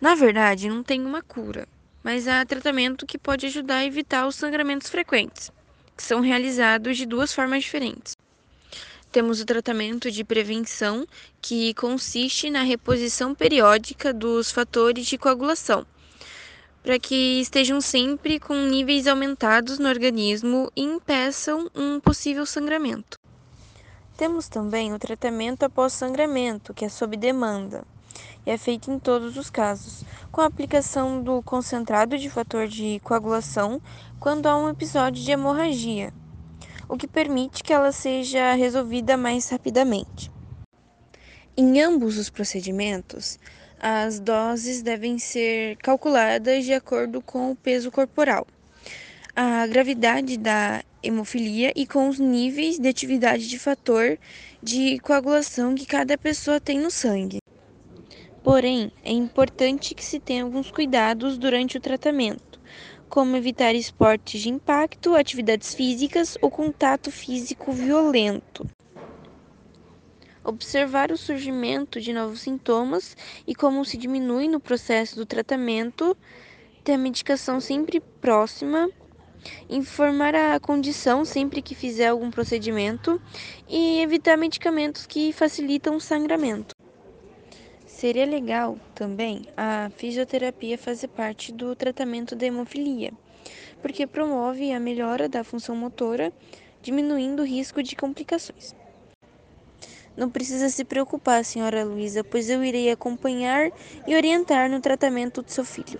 Na verdade, não tem uma cura, mas há tratamento que pode ajudar a evitar os sangramentos frequentes, que são realizados de duas formas diferentes. Temos o tratamento de prevenção, que consiste na reposição periódica dos fatores de coagulação, para que estejam sempre com níveis aumentados no organismo e impeçam um possível sangramento. Temos também o tratamento após sangramento, que é sob demanda, é feito em todos os casos, com a aplicação do concentrado de fator de coagulação quando há um episódio de hemorragia, o que permite que ela seja resolvida mais rapidamente. Em ambos os procedimentos, as doses devem ser calculadas de acordo com o peso corporal, a gravidade da hemofilia e com os níveis de atividade de fator de coagulação que cada pessoa tem no sangue. Porém, é importante que se tenha alguns cuidados durante o tratamento, como evitar esportes de impacto, atividades físicas ou contato físico violento. Observar o surgimento de novos sintomas e como se diminui no processo do tratamento, ter a medicação sempre próxima informar a condição sempre que fizer algum procedimento e evitar medicamentos que facilitam o sangramento. Seria legal também a fisioterapia fazer parte do tratamento da hemofilia, porque promove a melhora da função motora, diminuindo o risco de complicações. Não precisa se preocupar, senhora Luísa, pois eu irei acompanhar e orientar no tratamento do seu filho.